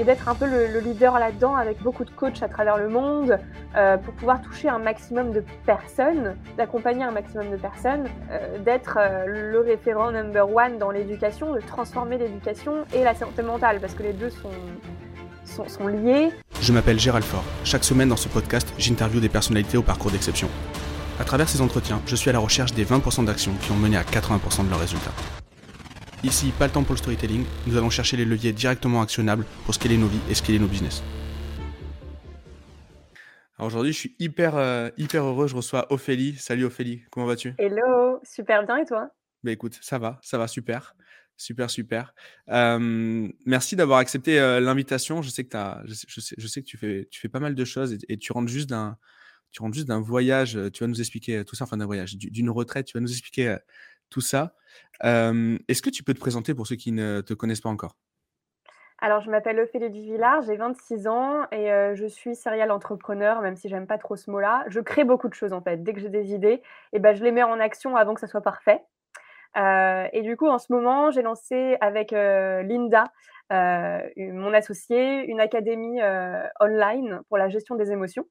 et d'être un peu le, leader là-dedans avec beaucoup de coachs à travers le monde euh, pour pouvoir toucher un maximum de personnes, d'accompagner un maximum de personnes, euh, d'être euh, le référent number one dans l'éducation, de transformer l'éducation et la santé mentale parce que les deux sont, sont, liés. Je m'appelle Gérald Faure. Chaque semaine dans ce podcast, j'interviewe des personnalités au parcours d'exception. À travers ces entretiens, je suis à la recherche des 20% d'actions qui ont mené à 80% de leurs résultats. Ici, pas le temps pour le storytelling, nous allons chercher les leviers directement actionnables pour scaler nos vies et scaler nos business. Alors aujourd'hui, je suis hyper, euh, hyper heureux, je reçois Ophélie. Salut Ophélie, comment vas-tu? Hello, super bien et toi? Bah écoute, ça va, ça va super. Super, super. Euh, merci d'avoir accepté euh, l'invitation. Je sais que, as, je, sais, je sais que tu, fais, tu fais pas mal de choses et, tu rentres juste d'un tu rentres juste d'un voyage. Tu vas nous expliquer tout ça, enfin d'un voyage, d'une retraite. Tu vas nous expliquer tout ça. Est-ce que tu peux te présenter pour ceux qui ne te connaissent pas encore? Alors, je m'appelle Ophélie Duvillard, j'ai 26 ans et je suis serial entrepreneur, même si j'aime pas trop ce mot-là. Je crée beaucoup de choses en fait. Dès que j'ai des idées, et ben, je les mets en action avant que ça soit parfait. et du coup, en ce moment, j'ai lancé avec Linda, mon associée, une académie online pour la gestion des émotions.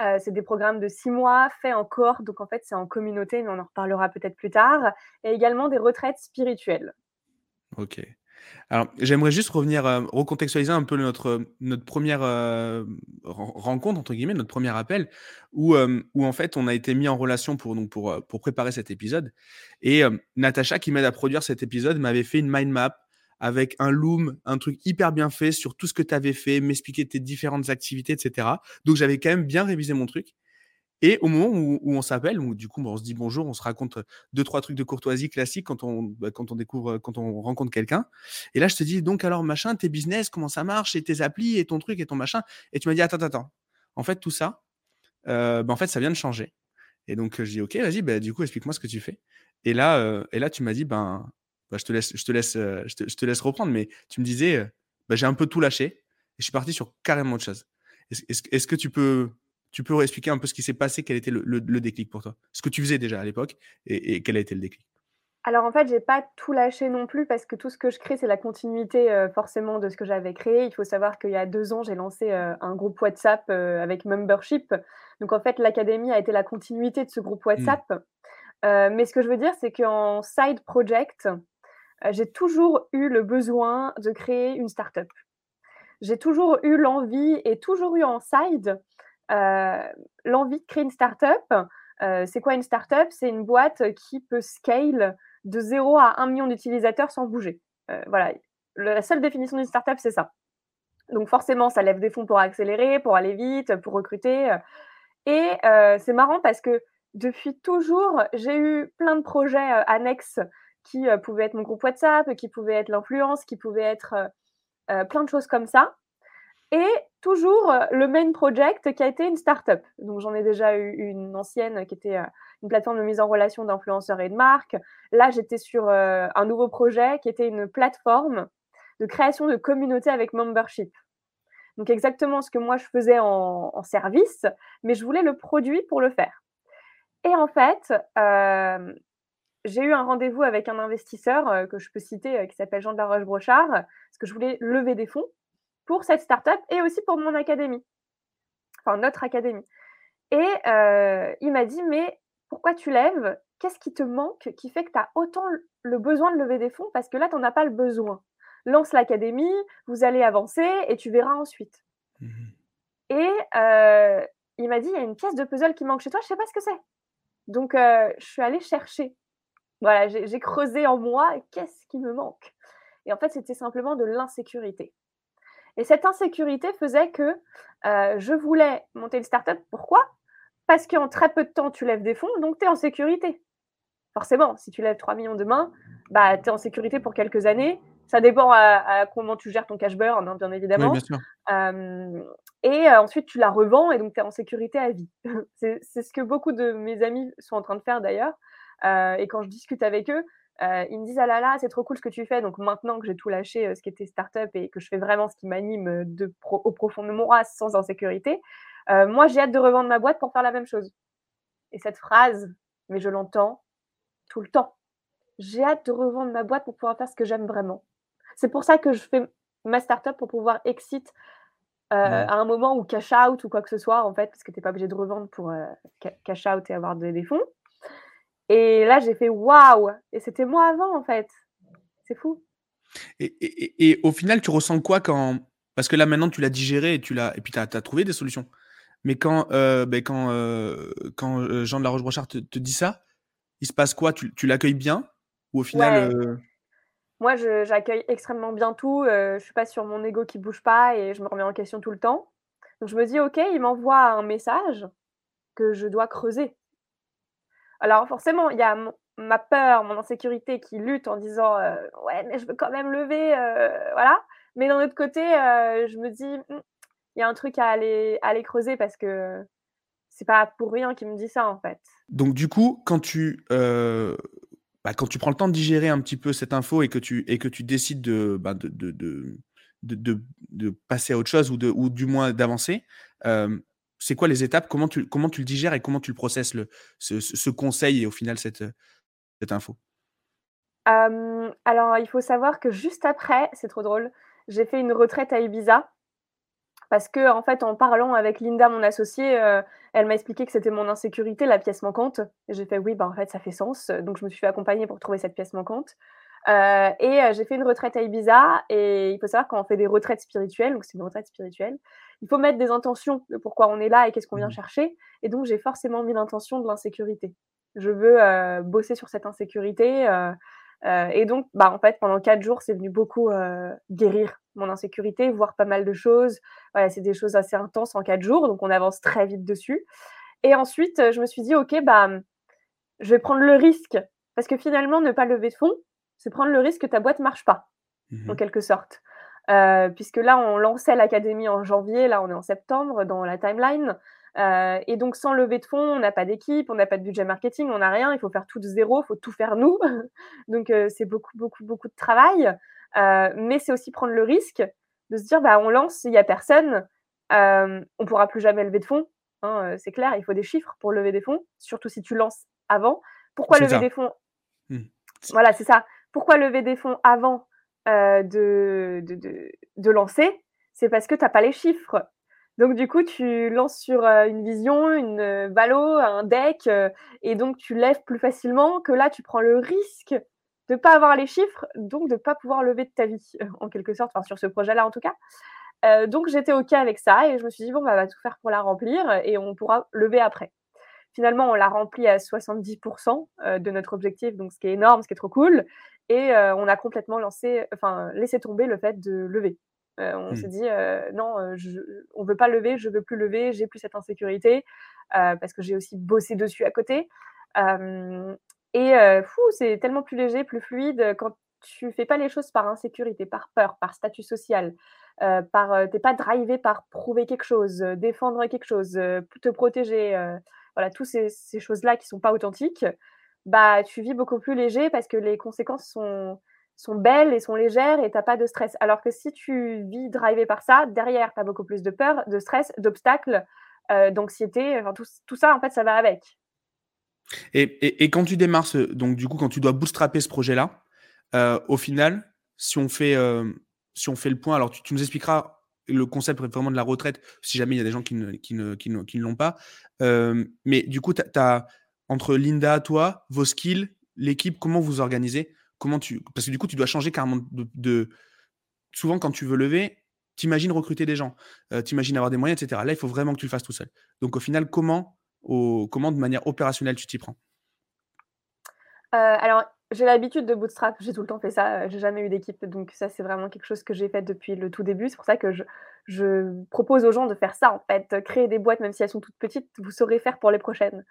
Euh, c'est des programmes de six mois faits en corps, donc en fait c'est en communauté, mais on en reparlera peut-être plus tard, et également des retraites spirituelles. Ok. Alors j'aimerais juste revenir, euh, recontextualiser un peu notre, notre première euh, rencontre, entre guillemets, notre premier appel, où, où en fait on a été mis en relation pour, donc pour, pour préparer cet épisode. Et Natacha, qui m'aide à produire cet épisode, m'avait fait une mind map avec un loom, un truc hyper bien fait sur tout ce que tu avais fait, m'expliquer tes différentes activités, etc. Donc j'avais quand même bien révisé mon truc. Et au moment où, on s'appelle, où du coup, bah, on se dit bonjour, on se raconte deux, trois trucs de courtoisie on, bah, quand on découvre, quand on rencontre quelqu'un. Et là, je te dis, donc, alors, machin, tes business, comment ça marche, et tes applis, et ton truc, et ton machin. Et tu m'as dit, attends, attends, En fait, tout ça, euh, bah, en fait, ça vient de changer. Et donc, je dis, OK, vas-y, bah, du coup, explique-moi ce que tu fais. Et là, euh, et là tu m'as dit, ben, bah, je, te laisse, je, te laisse, euh, je, te, laisse reprendre, mais tu me disais, euh, bah, j'ai un peu tout lâché et je suis parti sur carrément autre chose. Est-ce que tu peux, tu peux expliquer un peu ce qui s'est passé, quel était le, déclic pour toi? Ce que tu faisais déjà à l'époque et, quel a été le déclic? Alors en fait, j'ai pas tout lâché non plus parce que tout ce que je crée, c'est la continuité euh, forcément de ce que j'avais créé. Il faut savoir qu'il y a deux ans, j'ai lancé un groupe WhatsApp avec membership. Donc en fait, l'académie a été la continuité de ce groupe mmh. WhatsApp. mais ce que je veux dire, c'est qu'en side project, euh, j'ai toujours eu le besoin de créer une start-up. J'ai toujours eu l'envie et toujours eu en side euh, l'envie de créer une start-up. Euh, c'est quoi une start-up? C'est une boîte qui peut scale de 0 à 1 million d'utilisateurs sans bouger. voilà, la seule définition d'une start-up, c'est ça. Donc forcément, ça lève des fonds pour accélérer, pour aller vite, pour recruter. Et c'est marrant parce que depuis toujours, j'ai eu plein de projets annexes qui euh, pouvait être mon groupe WhatsApp, qui pouvait être l'influence, qui pouvait être euh, euh, plein de choses comme ça. Et toujours le main project qui a été une startup. Donc j'en ai déjà eu une ancienne qui était une plateforme de mise en relation d'influenceurs et de marques. Là, j'étais sur un nouveau projet qui était une plateforme de création de communauté avec membership. Donc exactement ce que moi je faisais en service, mais je voulais le produit pour le faire. Et en fait, j'ai eu un rendez-vous avec un investisseur euh, que je peux citer euh, qui s'appelle Jean de la Roche-Brochard, parce que je voulais lever des fonds pour cette startup et aussi pour mon académie, enfin notre académie. Et euh, il m'a dit, mais pourquoi tu lèves? Qu'est-ce qui te manque qui fait que tu as autant le besoin de lever des fonds? Parce que là, tu n'en as pas le besoin. Lance l'académie, vous allez avancer et tu verras ensuite. Mmh et il m'a dit, il y a une pièce de puzzle qui manque chez toi, je ne sais pas ce que c'est. Donc, je suis allée chercher voilà, j'ai creusé en moi qu'est-ce qui me manque? Et en fait, c'était simplement de l'insécurité. Et cette insécurité faisait que euh, je voulais monter une startup. Pourquoi? Parce qu'en très peu de temps, tu lèves des fonds, donc tu es en sécurité. Forcément, si tu lèves 3 millions demain, bah, tu es en sécurité pour quelques années. Ça dépend à, comment tu gères ton cash burn, hein, bien évidemment. et euh, ensuite, tu la revends et donc tu es en sécurité à vie. C'est ce que beaucoup de mes amis sont en train de faire d'ailleurs. Euh, et quand je discute avec eux, euh, ils me disent ah là là, c'est trop cool ce que tu fais. Donc maintenant que j'ai tout lâché, euh, ce qui était startup et que je fais vraiment ce qui m'anime de au profond de mon race sans insécurité, moi j'ai hâte de revendre ma boîte pour faire la même chose. Et cette phrase, mais je l'entends tout le temps. J'ai hâte de revendre ma boîte pour pouvoir faire ce que j'aime vraiment. C'est pour ça que je fais ma startup pour pouvoir exit euh, à un moment ou cash out ou quoi que ce soit, en fait, parce que tu es pas obligé de revendre pour, cash out et avoir des des fonds et là, j'ai fait: «Waouh!» et c'était moi avant, en fait. C'est fou. Et et et et au final, tu ressens quoi quand parce que là, maintenant, tu l'as digéré et tu l'as et puis tu as trouvé des solutions. Mais quand, heu, beh, quand, heu, quand, heu, Jean de la Roche-Brochard te te dit ça, il se passe quoi? Tu tu l'accueilles bien? Ou au final, Ouais, moi, je j'accueille extrêmement bien tout, je suis pas sur mon ego qui bouge pas et je me remets en question tout le temps. Donc je me dis: «OK, il m'envoie un message que je dois creuser». Alors forcément, il y a ma peur, mon insécurité qui lutte en disant, heu: «Ouais, mais je veux quand même lever, heu», voilà. Mais d'un autre côté, heu, je me dis: «Mmh, il y a un truc à aller creuser parce que c'est pas pour rien qu'il me dit ça, en fait». donc du coup, quand tu, bah, quand tu prends le temps de digérer un petit peu cette info et que tu et que tu décides de, bah, de de passer à autre chose ou de ou du moins d'avancer, c'est quoi les étapes? Comment tu comment tu le digères et comment tu le processes le ce conseil et au final cette, cette info? Alors il faut savoir que juste après, c'est trop drôle, j'ai fait une retraite à Ibiza parce qu'en fait, en parlant avec Linda, mon associée, heu, elle m'a expliqué que c'était mon insécurité, la pièce manquante et j'ai fait: «Oui, bah, en fait, ça fait sens», donc je me suis fait accompagner pour trouver cette pièce manquante, heu et heu, j'ai fait une retraite à Ibiza et il faut savoir quand on fait des retraites spirituelles, donc c'est une retraite spirituelle, il faut mettre des intentions de pourquoi on est là et qu'est-ce qu'on vient Mmh. chercher. Et donc j'ai forcément mis l'intention de l'insécurité. Je veux, heu, bosser sur cette insécurité, et donc, bah, en fait, pendant 4 jours, c'est venu beaucoup, guérir mon insécurité, voir pas mal de choses. Voilà, c'est des choses assez intenses en 4 jours, donc on avance très vite dessus. Et ensuite, je me suis dit: «OK, bah, je vais prendre le risque» parce que finalement, ne pas lever de fonds, c'est prendre le risque que ta boîte marche pas, en Mmh quelque sorte. Heu, puisque là, on lançait l'académie en janvier, là, on est en septembre dans la timeline, heu et donc sans lever de fonds, on n'a pas d'équipe, on n'a pas de budget marketing, on n'a rien, il faut faire tout de zéro, il faut tout faire nous. Donc heu, c'est beaucoup, beaucoup, beaucoup de travail, mais c'est aussi prendre le risque de se dire: «Bah, on lance, il y a personne, on pourra plus jamais lever de fonds», hein, c'est clair, il faut des chiffres pour lever des fonds, surtout si tu lances avant. Pourquoi lever ça. des fonds Mmh. Voilà, c'est ça. Pourquoi lever des fonds avant, de lancer? C'est parce que tu as pas les chiffres. Donc du coup, tu lances sur, une vision, une, valo, un deck, et donc tu lèves plus facilement que là, tu prends le risque de pas avoir les chiffres, donc de pas pouvoir lever de ta vie, en quelque sorte, enfin sur ce projet-là en tout cas. Donc j'étais OK avec ça et je me suis dit: «Bon, bah, on va tout faire pour la remplir et on pourra lever après». Finalement, on l'a rempli à 70 heu, de notre objectif, donc ce qui est énorme, ce qui est trop cool et heu, on a complètement lancé enfin, laissé tomber le fait de lever. Heu, on s'est mmh. dit: «Heu, non, je on veut pas lever, je veux plus lever, j'ai plus cette insécurité», parce que j'ai aussi bossé dessus à côté. Et fou, c'est tellement plus léger, plus fluide, quand tu fais pas les choses par insécurité, par peur, par statut social, par, tu pas drivé par prouver quelque chose, défendre quelque chose, te protéger, voilà, tous ces ces choses-là qui sont pas authentiques, bah, tu vis beaucoup plus léger parce que les conséquences sont sont belles et sont légères et tu as pas de stress. Alors que si tu vis drivé par ça, derrière, tu as beaucoup plus de peur, de stress, d'obstacles, heu, d'anxiété, tout tout ça, en fait, ça va avec. Et et quand tu démarres donc du coup, quand tu dois bootstrapper ce projet-là, heu, au final, si on fait, hem, si on fait le point, alors tu nous expliqueras le concept vraiment de la retraite, si jamais il y a des gens qui ne qui ne qui ne qui ne l'ont pas. Mais du coup, tu as entre Linda, toi, vos skills, l'équipe, comment vous organisez? Comment tu parce que du coup, tu dois changer carrément de souvent quand tu veux lever, tu imagines recruter des gens, heu, tu imagines avoir des moyens et cetera. Là, il faut vraiment que tu le fasses tout seul. Donc au final, comment comment de manière opérationnelle tu t'y prends? Heu, alors, j'ai l'habitude de bootstrap, j'ai tout le temps fait ça, heu, j'ai jamais eu d'équipe, donc ça, c'est vraiment quelque chose que j'ai fait depuis le tout début. C'est pour ça que je propose aux gens de faire ça, en fait, créer des boîtes, même si elles sont toutes petites, vous saurez faire pour les prochaines.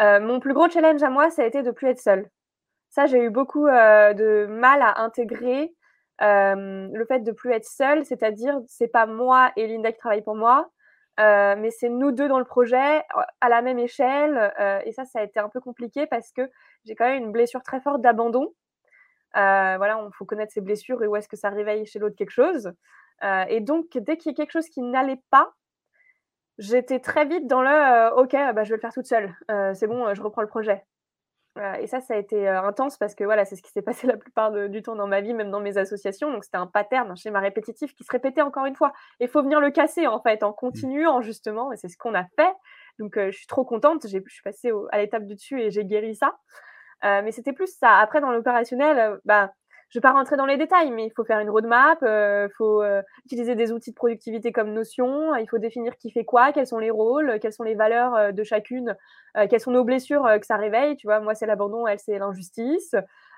Heu, mon plus gros challenge à moi, ça a été de plus être seule. Ça, j'ai eu beaucoup, heu, de mal à intégrer, hem, le fait de plus être seule, c'est-à-dire, c'est pas moi et Linda qui travaillent pour moi, mais c'est nous 2 dans le projet, à la même échelle, et ça, ça a été un peu compliqué parce que j'ai quand même une blessure très forte d'abandon. Voilà, il faut connaître ses blessures et où est-ce que ça réveille chez l'autre quelque chose, et donc dès qu'il y a quelque chose qui n'allait pas, j'étais très vite dans le, heu: «OK, bah, je vais le faire toute seule, heu, c'est bon, heu, je reprends le projet». et ça, ça a été, intense parce que voilà, c'est ce qui s'est passé la plupart du temps dans ma vie, même dans mes associations. Donc c'était un pattern, un schéma répétitif qui se répétait encore une fois. Il faut venir le casser en fait, en mmh. continuant justement et c'est ce qu'on a fait. Donc je suis trop contente, je suis passée à l'étape du dessus et j'ai guéri ça. mais c'était plus ça. Après dans l'opérationnel, bah je ne vais pas rentrer dans les détails, mais il faut faire une roadmap, il euh, faut euh, utiliser des outils de productivité comme Notion, il faut définir qui fait quoi, quels sont les rôles, quelles sont les valeurs euh, de chacune, quelles sont nos blessures que ça réveille. Tu vois, moi, c'est l'abandon, elle, c'est l'injustice.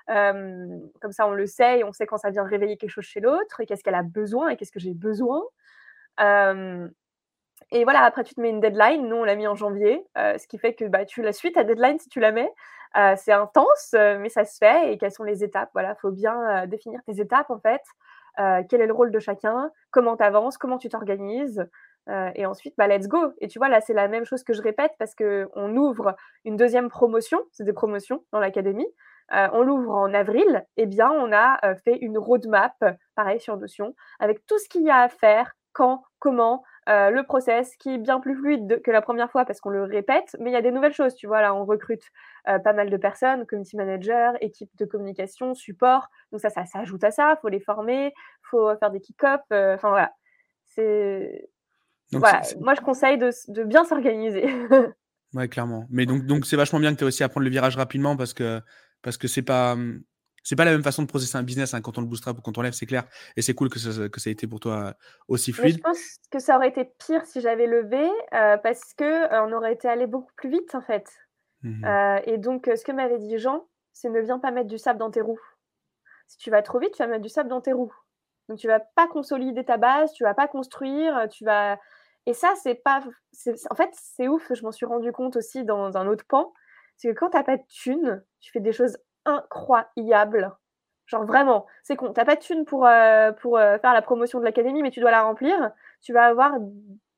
comme ça, on le sait on sait quand ça vient réveiller quelque chose chez l'autre et qu'est-ce qu'elle a besoin et qu'est-ce que j'ai besoin. et voilà, après, tu te mets une deadline. Nous, on l'a mis en janvier, ce qui fait que bah, tu la suis, ta deadline, si tu la mets. Euh, c'est intense, euh, mais ça se fait. Et quelles sont les étapes? Voilà, il faut bien euh, définir tes étapes en fait. quel est le rôle de chacun? Comment tu Comment tu t'organises? Et ensuite, bah, let's go. Et tu vois, là, c'est la même chose que je répète parce qu'on ouvre une deuxième promotion, c'est des promotions dans l'académie. on l'ouvre en avril, eh bien, on a fait une roadmap, pareil sur Notion, avec tout ce qu'il y a à faire, quand, comment, euh, le process qui est bien plus fluide que la première fois parce qu'on le répète, mais il y a des nouvelles choses. Tu vois, là, on recrute euh, pas mal de personnes, community manager, équipe de communication, support. Donc ça, ça s'ajoute à ça. Il faut les former, il faut faire des kick-off. Euh, enfin voilà. C'est. Voilà. Moi, je conseille de, de bien s'organiser. ouais, clairement. Mais donc, donc c'est vachement bien que tu aies aussi à prendre le virage rapidement parce que parce que c'est pas hum, c'est pas la même façon de processer un business hein, quand on le bootstrap ou quand on lève, c'est clair. Et c'est cool que ça, que ça ait été pour toi aussi fluide. je pense que ça aurait été pire si j'avais levé euh, parce que euh, on aurait été allé beaucoup plus vite en fait. Mmh euh, et donc, ce que m'avait dit Jean, c'est ne viens pas mettre du sable dans tes roues. Si tu vas trop vite, tu vas mettre du sable dans tes roues. Donc, tu vas pas consolider ta base, tu vas pas construire, tu vas. Et ça, c'est pas. En fait, c'est ouf. Je m'en suis rendu compte aussi dans un autre pan. C'est que quand tu n'as pas de thunes, tu fais des choses incroyable. Genre vraiment, c'est con. T'as pas de thune pour, euh, pour euh, faire la promotion de l'académie, mais tu dois la remplir. Tu vas avoir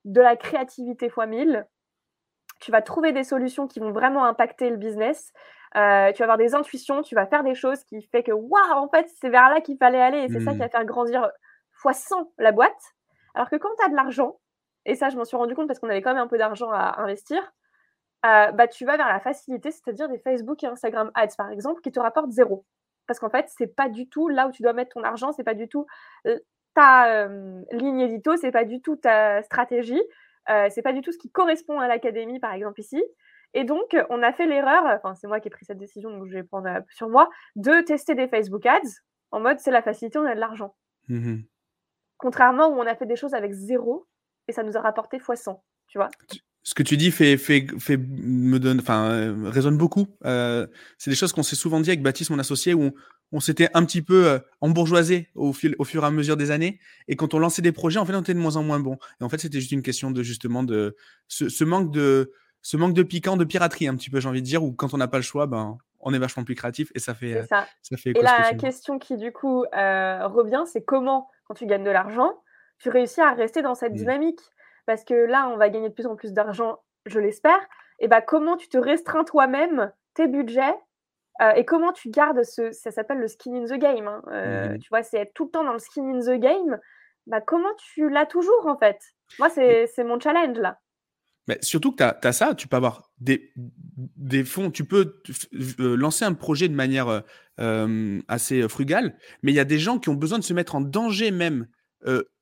de la créativité fois 1000. Tu vas trouver des solutions qui vont vraiment impacter le business. Euh, tu vas avoir des intuitions, tu vas faire des choses qui fait que waouh, en fait, c'est vers là qu'il fallait aller et c'est ça qui va mmh. faire grandir fois 100 la boîte. Alors que quand tu as de l'argent, et ça, je m'en suis rendu compte parce qu'on avait quand même un peu d'argent à investir, euh, bah, tu vas vers la facilité, c'est-à-dire des Facebook et Instagram Ads, par exemple, qui te rapportent zéro. Parce qu'en fait, c'est pas du tout là où tu dois mettre ton argent, c'est pas du tout euh, ta euh, ligne édito, c'est pas du tout ta stratégie, c'est pas du tout ce qui correspond à l'académie, par exemple, ici. Et donc, on a fait l'erreur, enfin, c'est moi qui ai pris cette décision, donc je vais prendre sur moi, de tester des Facebook Ads en mode c'est la facilité, on a de l'argent. Mmh Contrairement où on a fait des choses avec zéro et ça nous a rapporté x 100, tu vois ce que tu dis fait, fait, fait me donne, enfin, euh, résonne beaucoup. Euh, c'est des choses qu'on s'est souvent dit avec Baptiste, mon associé, où on, s'était un petit peu euh, embourgeoisé au, fil, au fur et à mesure des années. Et quand on lançait des projets, en fait, on était de moins en moins bon. Et en fait, c'était juste une question de justement de ce, manque de ce manque de piquant, de piraterie, un petit peu, j'ai envie de dire, où quand on n'a pas le choix, ben, on est vachement plus créatif et ça fait. Ça. ça. fait et la question qui du coup revient, c'est comment, quand tu gagnes de l'argent, tu réussis à rester dans cette mmh. dynamique? Parce que là, on va gagner de plus en plus d'argent, je l'espère. Et bah, comment tu te restreins toi-même tes budgets euh, et comment tu gardes ce, ça s'appelle le skin in the game. Hein, euh, mmh tu vois, c'est être tout le temps dans le skin in the game. Bah, comment tu l'as toujours en fait? Moi, c'est mon challenge là. Mais surtout que tu as, ça, tu peux avoir des, des fonds, tu peux euh, lancer un projet de manière assez frugale, mais il y a des gens qui ont besoin de se mettre en danger même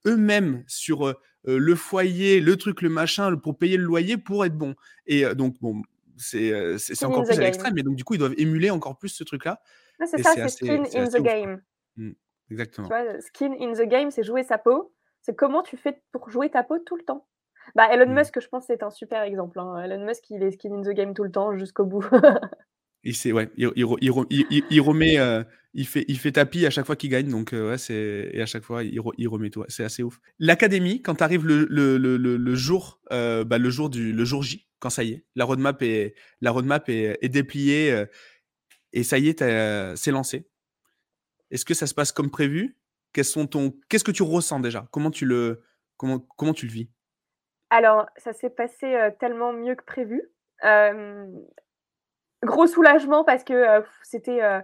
eux-mêmes sur le foyer, le truc, le machin, pour payer le loyer pour être bon. Et euh, donc, bon, c'est euh, encore plus à l'extrême, mais donc du coup, ils doivent émuler encore plus ce truc-là. C'est ça, c'est skin in the game. Mmh, exactement. Tu vois, skin in the game, c'est jouer sa peau. C'est comment tu fais pour jouer ta peau tout le temps. Bah, Elon mmh. Musk, je pense, c'est un super exemple. Hein. Elon Musk, il est skin in the game tout le temps jusqu'au bout. Il, ouais, il, il, remet, euh, il, fait, il fait tapis à chaque fois qu'il gagne, donc euh, ouais, c'est, et à chaque fois, il, remet tout. C'est assez ouf. L'académie, quand tu arrives le, le, le, le, jour, euh, bah, le, jour du, le jour J, quand ça y est, la roadmap est, la roadmap est, dépliée et ça y est, c'est lancé. Est-ce que ça se passe comme prévu? Sont ton... Qu'est-ce que tu ressens déjà? Comment tu, le, comment, comment tu le vis? Alors, ça s'est passé tellement mieux que prévu gros soulagement parce que euh, c'était euh,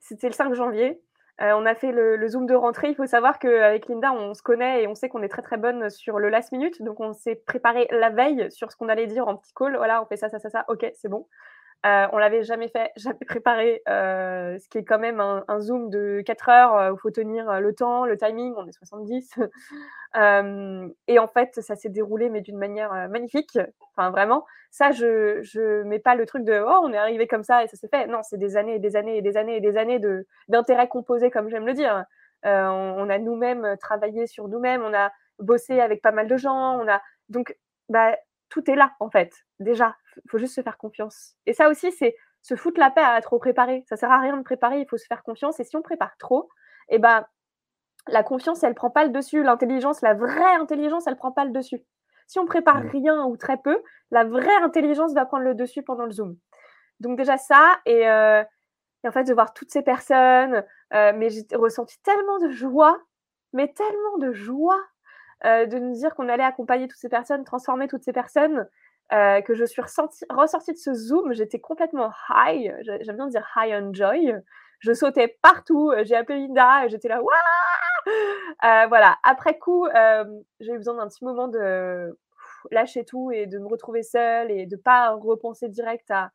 c'était le 5 janvier. Euh, on a fait le, zoom de rentrée. Il faut savoir qu'avec Linda, on se connaît et on sait qu'on est très très bonne sur le last minute. Donc on s'est préparé la veille sur ce qu'on allait dire en petit call. Voilà, on fait ça, ça, ça, ça. Ok, c'est bon. Euh, on l'avait jamais fait, jamais préparé, euh, ce qui est quand même un, Zoom de 4 heures euh, où il faut tenir le temps, le timing, on est 70. et en fait, ça s'est déroulé, mais d'une manière magnifique. Enfin, vraiment, ça, je ne mets pas le truc de oh, on est arrivé comme ça et ça s'est fait. Non, c'est des années et des années et des années et des années d'intérêts composés, comme j'aime le dire. On, on, a nous-mêmes travaillé sur nous-mêmes, on a bossé avec pas mal de gens, on a donc bah, tout est là, en fait. Déjà, il faut juste se faire confiance. Et ça aussi, c'est se foutre la paix à trop préparer. Ça sert à rien de préparer, il faut se faire confiance. Et si on prépare trop, eh ben, la confiance, elle prend pas le dessus. L'intelligence, la vraie intelligence, elle prend pas le dessus. Si on prépare rien ou très peu, la vraie intelligence va prendre le dessus pendant le Zoom. Donc déjà ça, et, euh, en fait, de voir toutes ces personnes, euh, mais j'ai ressenti tellement de joie, mais tellement de joie euh, de nous dire qu'on allait accompagner toutes ces personnes, transformer toutes ces personnes, euh, que je suis ressortie de ce Zoom, j'étais complètement high, j'aime bien dire high on joy. Je sautais partout, j'ai appelé Linda, j'étais là, Voilà, après coup, euh, j'ai eu besoin d'un petit moment de lâcher tout et de me retrouver seule et de pas repenser direct à.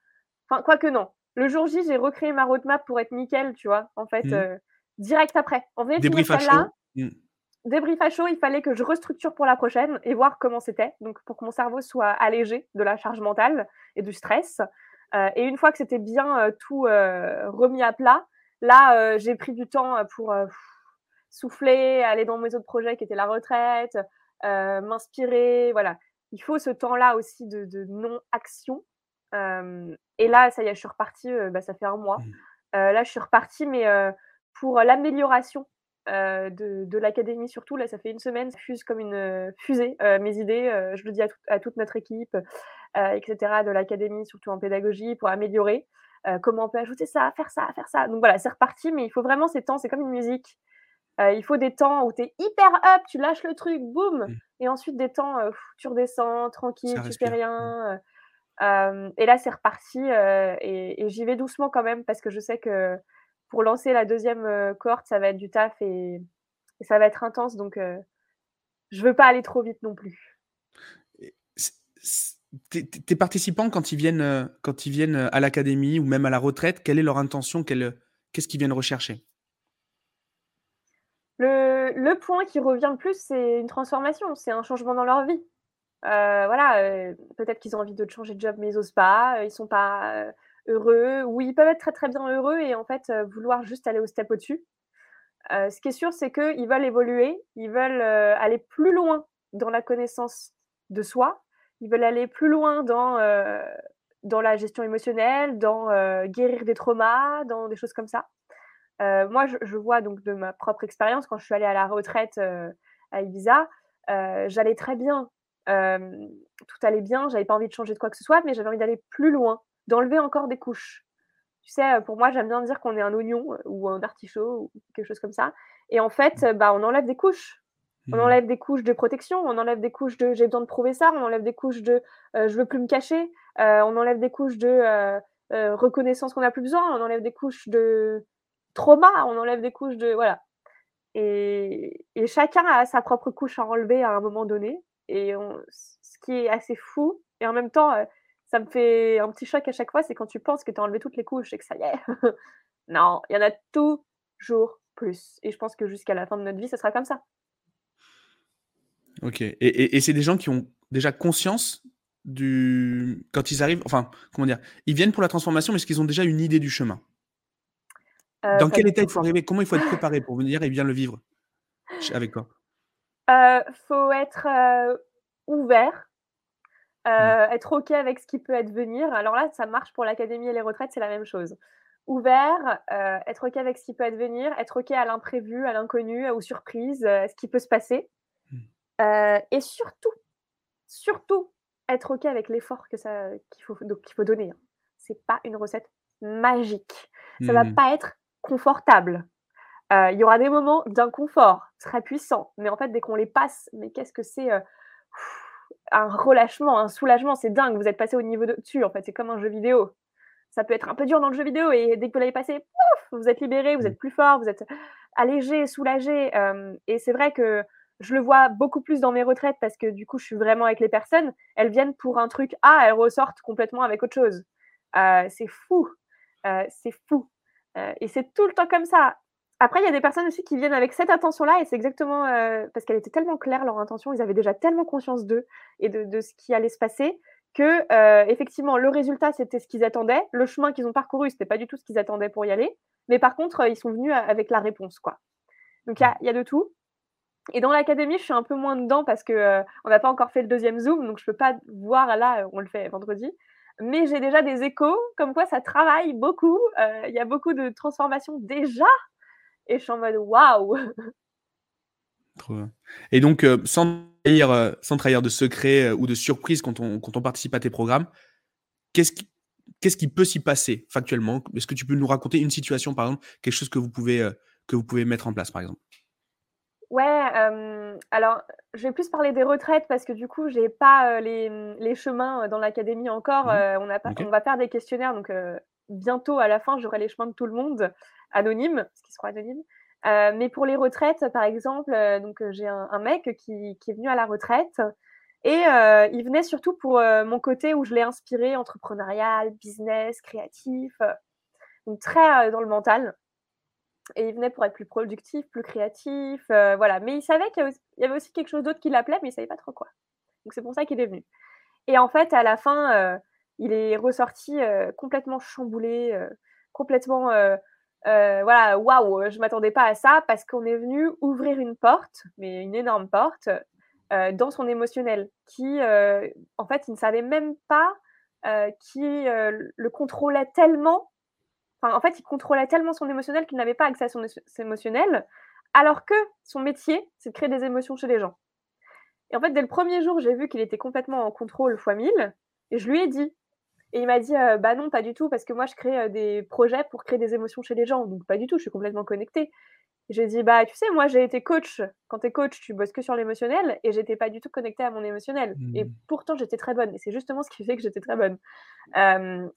Enfin, quoique non. Le jour J, j'ai recréé ma roadmap pour être nickel, tu vois, en fait, mmh. direct après. On venait de finir celle-là. Mmh débrief à chaud, il fallait que je restructure pour la prochaine et voir comment c'était, donc pour que mon cerveau soit allégé de la charge mentale et du stress. Euh, et une fois que c'était bien euh, tout euh, remis à plat, là, j'ai pris du temps pour souffler, aller dans mes autres projets qui étaient la retraite, m'inspirer. Voilà, il faut ce temps-là aussi de, non-action. et là, ça y est, je suis repartie, bah, ça fait un mois. Mmh. là, je suis repartie, mais pour l'amélioration euh, de, l'académie surtout. Là, ça fait une semaine, ça fuse comme une euh, fusée, euh, mes idées. je le dis à, toute notre équipe, etc., de l'académie, surtout en pédagogie, pour améliorer. comment on peut ajouter ça, faire ça, faire ça. Donc voilà, c'est reparti, mais il faut vraiment ces temps, c'est comme une musique. il faut des temps où tu es hyper up, tu lâches le truc, boum, mmh. et ensuite des temps, où tu redescends, tranquille, tu fais rien. Mmh. et là, c'est reparti, et j'y vais doucement quand même, parce que je sais que pour lancer la deuxième euh, cohorte, ça va être du taf et, ça va être intense. Donc, euh, je veux pas aller trop vite non plus. Tes participants, quand ils viennent, euh, quand ils viennent à l'académie ou même à la retraite, quelle est leur intention Qu'est-ce qu'ils viennent rechercher? Le, point qui revient le plus, c'est une transformation, c'est un changement dans leur vie. voilà, peut-être qu'ils ont envie de changer de job, mais ils n'osent pas, ils sont pas heureux, ou ils peuvent être très très bien heureux et en fait vouloir juste aller au step au-dessus. Ce qui est sûr, c'est qu'ils veulent évoluer, ils veulent aller plus loin dans la connaissance de soi, ils veulent aller plus loin dans, dans la gestion émotionnelle, dans guérir des traumas, dans des choses comme ça. moi, je, vois donc de ma propre expérience, quand je suis allée à la retraite à Ibiza, j'allais très bien, tout allait bien, j'avais pas envie de changer de quoi que ce soit, mais j'avais envie d'aller plus loin d'enlever encore des couches. Tu sais, pour moi, j'aime bien dire qu'on est un oignon euh, ou un artichaut ou quelque chose comme ça. Et en fait, mmh. bah, on enlève des couches. On mmh. enlève des couches de protection, on enlève des couches de j'ai besoin de prouver ça, on enlève des couches de euh, je veux plus me cacher, euh, on enlève des couches de reconnaissance qu'on n'a plus besoin, on enlève des couches de trauma, on enlève des couches de. Voilà. Et, et chacun a sa propre couche à enlever à un moment donné. Et ce qui est assez fou, et en même temps, ça me fait un petit choc à chaque fois, c'est quand tu penses que tu as enlevé toutes les couches et que ça y est. non, il y en a toujours plus. Et je pense que jusqu'à la fin de notre vie, ce sera comme ça. Ok. Et, c'est des gens qui ont déjà conscience du. Quand ils arrivent. Enfin, comment dire Ils viennent pour la transformation, mais est-ce qu'ils ont déjà une idée du chemin? Euh, Dans quel état il faut arriver? Comment il faut être préparé pour venir et bien le vivre? Avec toi euh, faut être euh, ouvert. Euh, être OK avec ce qui peut advenir. Alors là, ça marche pour l'académie et les retraites, c'est la même chose. Ouvert, euh, être OK avec ce qui peut advenir, être OK à l'imprévu, à l'inconnu, aux surprises, à ce qui peut se passer. Mmh. Euh, et surtout, surtout, être OK avec l'effort que ça, qu'il, faut, qu'il faut donner. Hein. C'est pas une recette magique. Ça va mmh. pas être confortable. Il y aura des moments d'inconfort très puissants, mais en fait, dès qu'on les passe, mais qu'est-ce que c'est un relâchement, un soulagement, c'est dingue. Vous êtes passé au niveau de dessus, en fait, c'est comme un jeu vidéo. Ça peut être un peu dur dans le jeu vidéo et dès que vous l'avez passé, pouf, vous êtes libéré, vous mmh. êtes plus fort, vous êtes allégé, soulagé. et c'est vrai que je le vois beaucoup plus dans mes retraites parce que du coup, je suis vraiment avec les personnes. Elles viennent pour un truc A, elles ressortent complètement avec autre chose. c'est fou, c'est fou. et c'est tout le temps comme ça. Après, il y a des personnes aussi qui viennent avec cette intention-là et c'est exactement parce qu'elle était tellement claire leur intention, ils avaient déjà tellement conscience d'eux et de, ce qui allait se passer que effectivement le résultat c'était ce qu'ils attendaient, le chemin qu'ils ont parcouru c'était pas du tout ce qu'ils attendaient pour y aller, mais par contre ils sont venus avec la réponse quoi. Donc il y, a, de tout. Et dans l'académie, je suis un peu moins dedans parce que euh, on n'a pas encore fait le deuxième Zoom, donc je peux pas voir là, on le fait vendredi. Mais j'ai déjà des échos, comme quoi ça travaille beaucoup. Euh, il y a beaucoup de transformations déjà. Et je suis en mode waouh! Et donc, euh, sans, trahir, sans trahir de secret ou de surprise quand on, quand on participe à tes programmes, qu'est-ce qui, qu'est-ce qui peut s'y passer factuellement? Est-ce que tu peux nous raconter une situation, par exemple, quelque chose que vous pouvez, que vous pouvez mettre en place, par exemple? Ouais, alors je vais plus parler des retraites parce que du coup, j'ai pas, les, les chemins, dans l'académie encore, mmh on a pas on va faire des questionnaires donc bientôt à la fin, j'aurai les chemins de tout le monde anonymes, parce qu'ils seront anonymes. mais pour les retraites, par exemple, donc j'ai un mec qui est venu à la retraite et il venait surtout pour, mon côté où je l'ai inspiré entrepreneurial, business, créatif, donc très, dans le mental. Et il venait pour être plus productif, plus créatif, euh, voilà. Mais il savait qu'il y, avait aussi quelque chose d'autre qui l'appelait, mais il savait pas trop quoi. Donc c'est pour ça qu'il est venu. Et en fait, à la fin, euh, il est ressorti euh, complètement chamboulé, complètement, voilà, waouh, je m'attendais pas à ça parce qu'on est venu ouvrir une porte, mais une énorme porte, dans son émotionnel, qui, en fait, il ne savait même pas qui le contrôlait tellement en fait, il contrôlait tellement son émotionnel qu'il n'avait pas accès à son émotionnel, alors que son métier, c'est de créer des émotions chez les gens. Et en fait, dès le premier jour, j'ai vu qu'il était complètement en contrôle fois 1000, et je lui ai dit. Et il m'a dit, euh, bah non, pas du tout, parce que moi, je crée euh, des projets pour créer des émotions chez les gens, donc pas du tout, je suis complètement connectée. J'ai dit, bah, tu sais, moi, j'ai été coach. Quand tu es coach, tu bosses que sur l'émotionnel et j'étais pas du tout connectée à mon émotionnel. Et mmh. pourtant, j'étais très bonne. Et c'est justement ce qui fait que j'étais très bonne.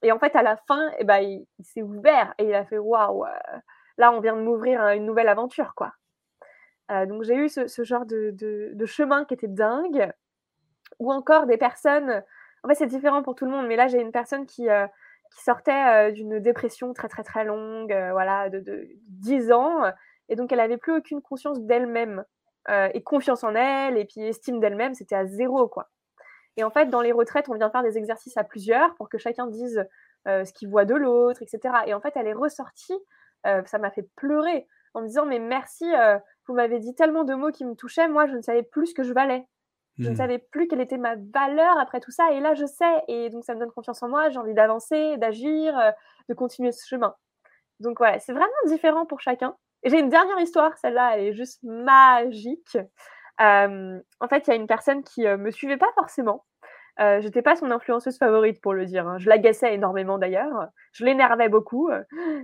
et en fait, à la fin, eh ben, il, s'est ouvert et il a fait, waouh, euh, là, on vient de m'ouvrir une nouvelle aventure, quoi. Euh, donc, j'ai eu ce, genre de, de, chemin qui était dingue. Ou encore des personnes. En fait, c'est différent pour tout le monde, mais là, j'ai une personne qui. Euh, sortait d'une dépression très très très longue, voilà, de, de 10 ans, et donc, elle n'avait plus aucune conscience d'elle-même euh, et confiance en elle et puis estime d'elle-même, c'était à zéro, quoi. Et en fait, dans les retraites, on vient faire des exercices à plusieurs pour que chacun dise euh, ce qu'il voit de l'autre, etc. Et en fait, elle est ressortie, euh, ça m'a fait pleurer en me disant Mais merci, vous m'avez dit tellement de mots qui me touchaient, moi, je ne savais plus ce que je valais. Je ne mmh. savais plus quelle était ma valeur après tout ça. Et là, je sais. Et donc, ça me donne confiance en moi. J'ai envie d'avancer, d'agir, de continuer ce chemin. Donc, voilà, c'est vraiment différent pour chacun. J'ai une dernière histoire, celle-là, elle est juste magique. en fait, il y a une personne qui ne me suivait pas forcément. Euh, j'étais pas son influenceuse favorite pour le dire. Hein. Je l'agaçais énormément d'ailleurs. Je l'énervais beaucoup.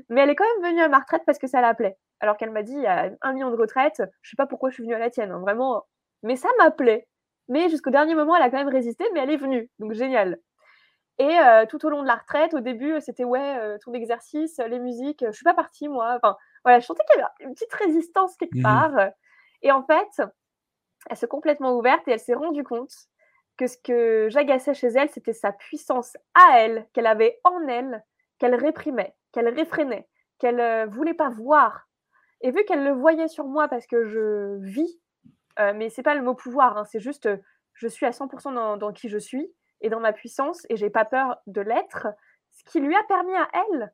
Mais elle est quand même venue à ma retraite parce que ça l'appelait. Alors qu'elle m'a dit il y a un million de retraites. Je sais pas pourquoi je suis venue à la tienne. Hein, vraiment. Mais ça m'appelait. Mais jusqu'au dernier moment, elle a quand même résisté, mais elle est venue. Donc génial. Et tout au long de la retraite, au début, c'était ouais, ton exercice, les musiques. Je suis pas partie moi. Enfin, voilà, je sentais qu'il y avait une petite résistance quelque mmh part. Et en fait, elle s'est complètement ouverte et elle s'est rendue compte que ce que j'agaçais chez elle, c'était sa puissance à elle, qu'elle avait en elle, qu'elle réprimait, qu'elle réfrénait, qu'elle ne voulait pas voir. Et vu qu'elle le voyait sur moi parce que je vis, euh, mais c'est pas le mot pouvoir, hein, c'est juste je suis à 100% dans, dans, qui je suis et dans ma puissance et j'ai pas peur de l'être, ce qui lui a permis à elle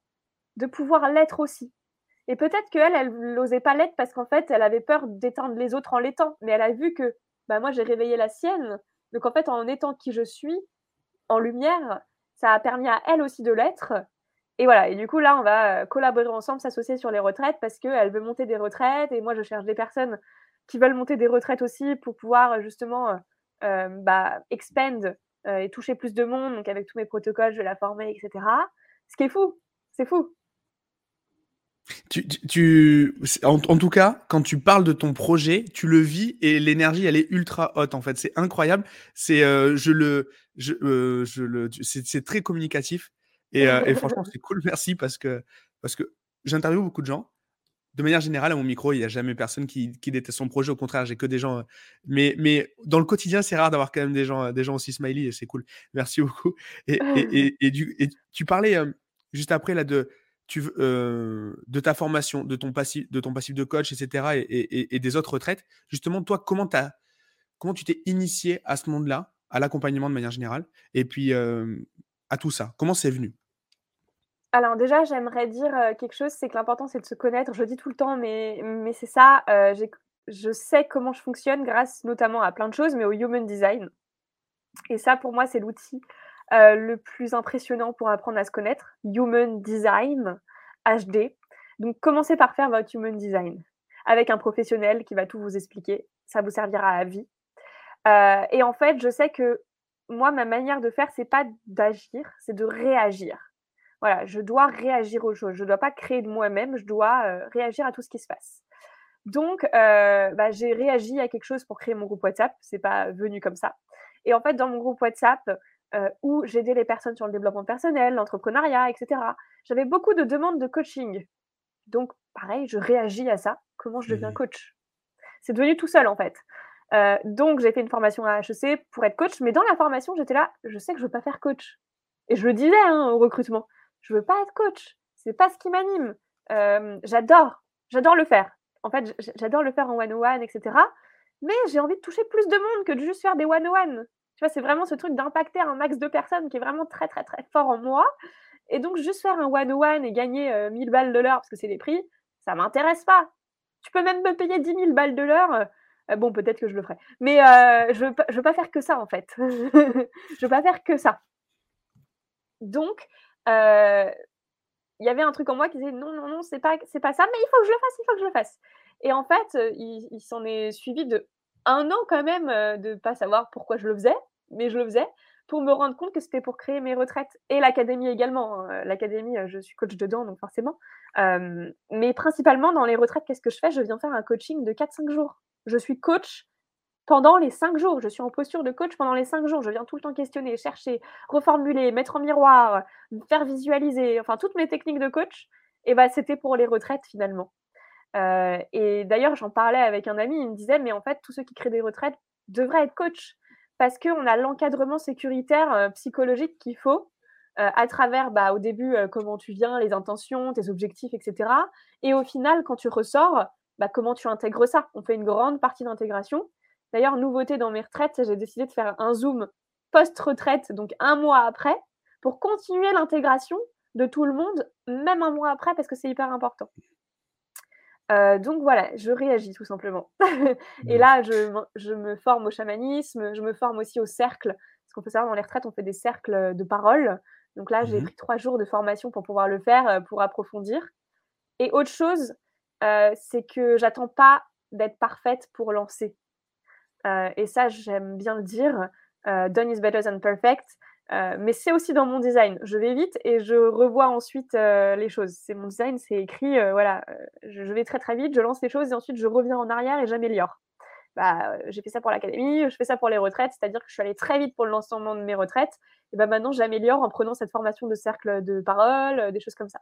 de pouvoir l'être aussi. Et peut-être qu'elle, elle n'osait pas l'être parce qu'en fait, elle avait peur d'éteindre les autres en l'étant. Mais elle a vu que bah, moi, j'ai réveillé la sienne. Donc en fait, en étant qui je suis, en lumière, ça a permis à elle aussi de l'être. Et voilà, et du coup, là, on va euh, collaborer ensemble, s'associer sur les retraites parce qu'elle veut monter des retraites et moi, je cherche des personnes qui veulent monter des retraites aussi pour pouvoir euh, justement euh, euh, bah, expand et toucher plus de monde. Donc, avec tous mes protocoles, je vais la former, etc. Ce qui est fou, c'est fou. Tu, tu, en, tout cas, quand tu parles de ton projet, tu le vis et l'énergie, elle est ultra haute. En fait, c'est incroyable. C'est, euh, je le, je, euh, je le, c'est très communicatif et, euh, et franchement, c'est cool. Merci parce que, parce que j'interviewe beaucoup de gens de manière générale, à mon micro, il n'y a jamais personne qui, qui déteste son projet. Au contraire, j'ai que des gens. mais, mais dans le quotidien, c'est rare d'avoir quand même des gens, des gens aussi smiley et c'est cool. Merci beaucoup. Et, et, et, du, et tu parlais juste après là de, tu, de ta formation, de ton, passif, de ton passif de coach, etc. et, des autres retraites. Justement, toi, comment, as, comment tu t'es initié à ce monde-là, à l'accompagnement de manière générale, et puis à tout ça? Comment c'est venu? Alors déjà, j'aimerais dire quelque chose, c'est que l'important, c'est de se connaître. Je dis tout le temps, mais, mais c'est ça. je sais comment je fonctionne grâce notamment à plein de choses, mais au human design. Et ça, pour moi, c'est l'outil le plus impressionnant pour apprendre à se connaître. Human design, HD. Donc, commencez par faire votre human design avec un professionnel qui va tout vous expliquer. Ça vous servira à vie. et en fait, je sais que moi, ma manière de faire, c'est pas d'agir, c'est de réagir. Voilà, je dois réagir aux choses. Je ne dois pas créer de moi-même, je dois euh, réagir à tout ce qui se passe. Donc, euh, bah, j'ai réagi à quelque chose pour créer mon groupe WhatsApp. C'est pas venu comme ça. Et en fait, dans mon groupe WhatsApp, euh, où j'aidais les personnes sur le développement personnel, l'entrepreneuriat, etc., j'avais beaucoup de demandes de coaching. Donc, pareil, je réagis à ça. Comment je deviens mmh. coach? C'est devenu tout seul, en fait. donc, j'ai fait une formation à HEC pour être coach, mais dans la formation, j'étais là, je sais que je ne veux pas faire coach. Et je le disais hein, au recrutement je veux pas être coach. C'est pas ce qui m'anime. j'adore, j'adore le faire. En fait, j'adore le faire en one-on-one, etc. Mais j'ai envie de toucher plus de monde que de juste faire des one-on-one. Tu vois, c'est vraiment ce truc d'impacter un max de personnes qui est vraiment très, très, très fort en moi. Et donc, juste faire un one-on-one et gagner 1000 balles de l'heure parce que c'est les prix, ça m'intéresse pas. Tu peux même me payer 10 000 balles de l'heure. bon, peut-être que je le ferai. Mais je ne veux, veux, pas faire que ça, en fait. je veux pas faire que ça. Donc, il y avait un truc en moi qui disait non, non, non, c'est pas, c'est pas ça, mais il faut que je le fasse, il faut que je le fasse. Et en fait, il, s'en est suivi de un an quand même de pas savoir pourquoi je le faisais, mais je le faisais pour me rendre compte que c'était pour créer mes retraites et l'académie également. Hein. L'académie, je suis coach dedans, donc forcément. mais principalement dans les retraites, qu'est-ce que je fais? Je viens faire un coaching de 4-5 jours. Je suis coach pendant les cinq jours. Je suis en posture de coach pendant les cinq jours. Je viens tout le temps questionner, chercher, reformuler, mettre en miroir, faire visualiser, enfin toutes mes techniques de coach. Et bah, c'était pour les retraites finalement. Euh, et d'ailleurs, j'en parlais avec un ami, il me disait, mais en fait, tous ceux qui créent des retraites devraient être coach parce qu'on a l'encadrement sécuritaire euh, psychologique qu'il faut euh, à travers, bah, au début, comment tu viens, les intentions, tes objectifs, etc. Et au final, quand tu ressors, bah, comment tu intègres ça? On fait une grande partie d'intégration. D'ailleurs, nouveauté dans mes retraites, j'ai décidé de faire un zoom post-retraite, donc un mois après, pour continuer l'intégration de tout le monde, même un mois après, parce que c'est hyper important. Euh, donc voilà, je réagis tout simplement. et là, je, me forme au chamanisme, je me forme aussi au cercle, parce qu'on peut savoir dans les retraites, on fait des cercles de parole. Donc là, j'ai mmh pris trois jours de formation pour pouvoir le faire, euh, pour approfondir. Et autre chose, euh, c'est que j'attends pas d'être parfaite pour lancer. Euh, et ça, j'aime bien le dire. Euh, done is better than perfect. Euh, mais c'est aussi dans mon design. Je vais vite et je revois ensuite les choses. C'est mon design, c'est écrit, voilà, je, vais très très vite, je lance les choses et ensuite je reviens en arrière et j'améliore. Bah, j'ai fait ça pour l'académie, je fais ça pour les retraites, c'est-à-dire que je suis allée très vite pour le lancement de mes retraites. Et bah maintenant, j'améliore en prenant cette formation de cercle de parole, des choses comme ça.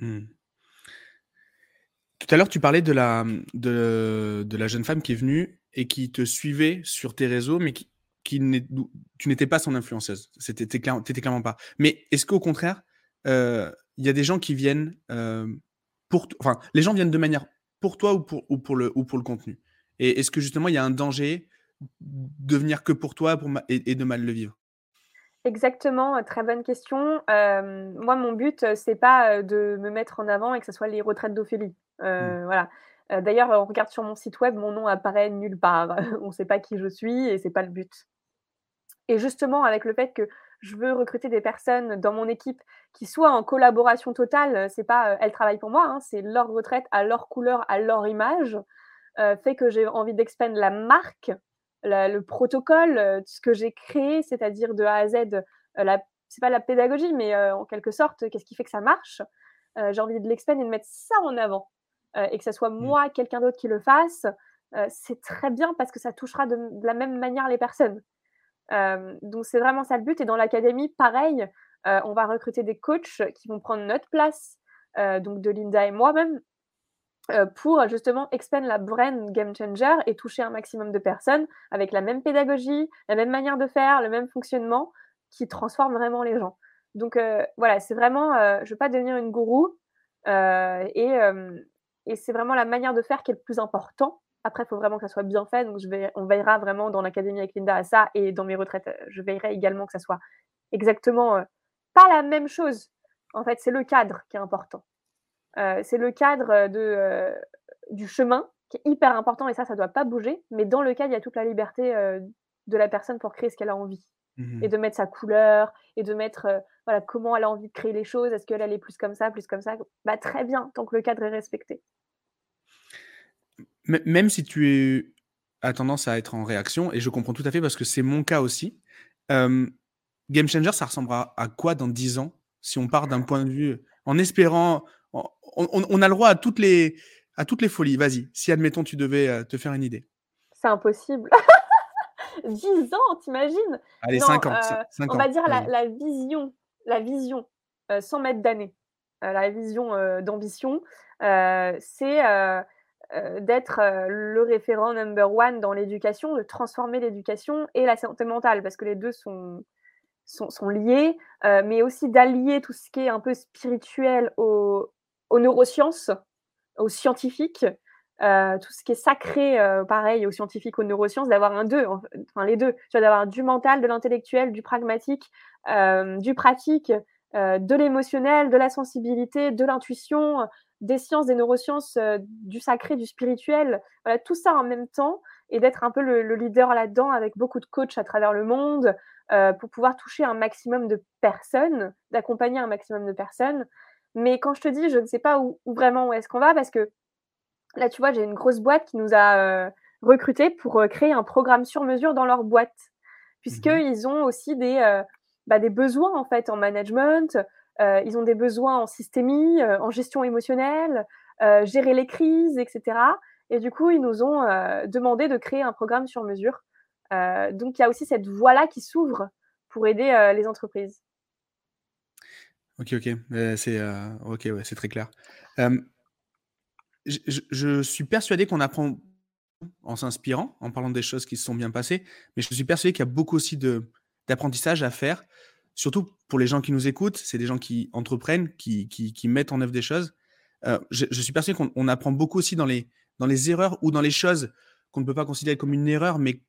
Mmh. Tout à l'heure, tu parlais de la, de, de la jeune femme qui est venue et qui te suivait sur tes réseaux, mais qui, qui tu n'étais pas son influenceuse. C'était, t'étais clairement pas. Mais est-ce qu'au contraire, euh, il y a des gens qui viennent euh, pour, enfin, les gens viennent de manière pour toi ou pour, ou pour, le, ou pour le contenu? Et est-ce que justement il y a un danger de venir que pour toi pour et, de mal le vivre? Exactement, très bonne question. Euh, moi, mon but, c'est pas de me mettre en avant et que ce soit les retraites d'Ophélie. Mmh. Voilà. Euh, d'ailleurs, on regarde sur mon site web, mon nom apparaît nulle part. on ne sait pas qui je suis et c'est pas le but. Et justement, avec le fait que je veux recruter des personnes dans mon équipe qui soient en collaboration totale, c'est pas euh, elles travaillent pour moi, hein, c'est leur retraite à leur couleur, à leur image, euh, fait que j'ai envie d'expandre la marque, le protocole, ce que j'ai créé, c'est-à-dire de A à Z, c'est pas la pédagogie, mais en quelque sorte, qu'est-ce qui fait que ça marche J'ai envie de l'expandre et de mettre ça en avant. Euh, et que ce soit mmh. moi, quelqu'un d'autre qui le fasse, euh, c'est très bien parce que ça touchera de, la même manière les personnes. Euh, donc c'est vraiment ça le but. Et dans l'académie, pareil, on va recruter des coachs qui vont prendre notre place, donc de Linda et moi-même, pour justement expand la brand game changer et toucher un maximum de personnes avec la même pédagogie, la même manière de faire, le même fonctionnement qui transforme vraiment les gens. Donc voilà, c'est vraiment, je ne veux pas devenir une gourou et, et c'est vraiment la manière de faire qui est le plus important. Après, il faut vraiment que ça soit bien fait. Donc, je vais, on veillera vraiment dans l'académie avec Linda à ça et dans mes retraites, je veillerai également que ça soit exactement pas la même chose. En fait, c'est le cadre qui est important. c'est le cadre de, du chemin qui est hyper important et ça, ça ne doit pas bouger. Mais dans le cadre, il y a toute la liberté de la personne pour créer ce qu'elle a envie. Mmh et de mettre sa couleur et de mettre voilà comment elle a envie de créer les choses. Est-ce qu'elle est plus comme ça, plus comme ça Bah très bien, tant que le cadre est respecté. Même si tu as tendance à être en réaction, et je comprends tout à fait parce que c'est mon cas aussi. Game Changer, ça ressemblera à quoi dans 10 ans si on part d'un point de vue en espérant, on, a le droit à toutes les à toutes les folies. Vas-y, si admettons tu devais te faire une idée. C'est impossible. 10 ans, t'imagines? Allez, 5 ans, euh, On va dire la, vision, la vision, euh, sans mettre d'années, euh, la vision d'ambition, c'est d'être le référent number one dans l'éducation, de transformer l'éducation et la santé mentale, parce que les deux sont, sont, liés, mais aussi d'allier tout ce qui est un peu spirituel aux neurosciences, aux scientifiques, euh, tout ce qui est sacré, euh, pareil, aux scientifiques, aux neurosciences, d'avoir un deux, enfin les deux, tu vois, d'avoir du mental, de l'intellectuel, du pragmatique, euh, du pratique, de l'émotionnel, de la sensibilité, de l'intuition, des sciences, des neurosciences, du sacré, du spirituel, voilà, tout ça en même temps, et d'être un peu le, le leader là-dedans avec beaucoup de coachs à travers le monde pour pouvoir toucher un maximum de personnes, d'accompagner un maximum de personnes. Mais quand je te dis, je ne sais pas où, où vraiment où est-ce qu'on va, parce que Là, tu vois, j'ai une grosse boîte qui nous a euh, recrutés pour euh, créer un programme sur mesure dans leur boîte, puisqu'ils mmh ont aussi des, euh, bah, des besoins en fait en management, ils ont des besoins en systémie, en gestion émotionnelle, gérer les crises, etc. Et du coup, ils nous ont demandé de créer un programme sur mesure. donc, il y a aussi cette voie-là qui s'ouvre pour aider les entreprises. Ok, ok, c'est ok, ouais, c'est très clair je, suis persuadé qu'on apprend en s'inspirant, en parlant des choses qui se sont bien passées, mais je suis persuadé qu'il y a beaucoup aussi d'apprentissage à faire, surtout pour les gens qui nous écoutent, c'est des gens qui entreprennent, qui, qui, mettent en œuvre des choses. Euh, je, suis persuadé qu'on apprend beaucoup aussi dans les, dans les erreurs ou dans les choses qu'on ne peut pas considérer comme une erreur, mais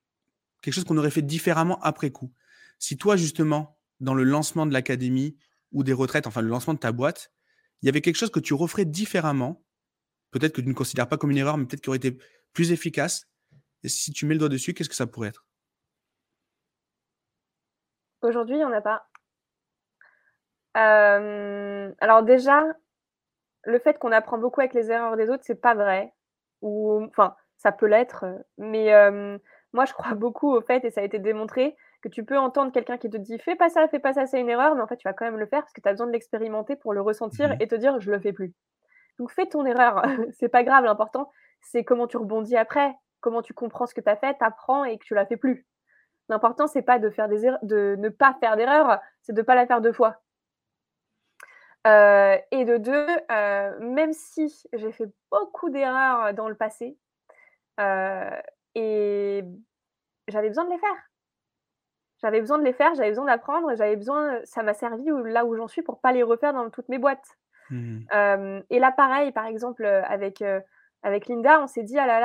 quelque chose qu'on aurait fait différemment après coup. Si toi, justement, dans le lancement de l'académie ou des retraites, enfin le lancement de ta boîte, il y avait quelque chose que tu referais différemment, peut-être que tu ne considères pas comme une erreur, mais peut-être qui aurait été plus efficace. Et si tu mets le doigt dessus, qu'est-ce que ça pourrait être? Aujourd'hui, il n'y en a pas. Euh, alors déjà, le fait qu'on apprend beaucoup avec les erreurs des autres, c'est pas vrai. Ou enfin, ça peut l'être, mais euh, moi je crois beaucoup au fait, et ça a été démontré, que tu peux entendre quelqu'un qui te dit fais pas ça, fais pas ça, c'est une erreur, mais en fait tu vas quand même le faire parce que tu as besoin de l'expérimenter pour le ressentir mmh et te dire je le fais plus. Donc fais ton erreur, c'est pas grave, l'important c'est comment tu rebondis après, comment tu comprends ce que tu as fait, tu apprends et que tu la fais plus. L'important c'est pas de faire des de ne pas faire d'erreur, c'est de pas la faire deux fois. Euh, et de deux, euh, même si j'ai fait beaucoup d'erreurs dans le passé, euh, et j'avais besoin de les faire. J'avais besoin de les faire, j'avais besoin d'apprendre, j'avais besoin, ça m'a servi là où j'en suis pour pas les refaire dans toutes mes boîtes. Mmh. et là, pareil, par exemple, avec, avec Linda, on s'est dit, ah là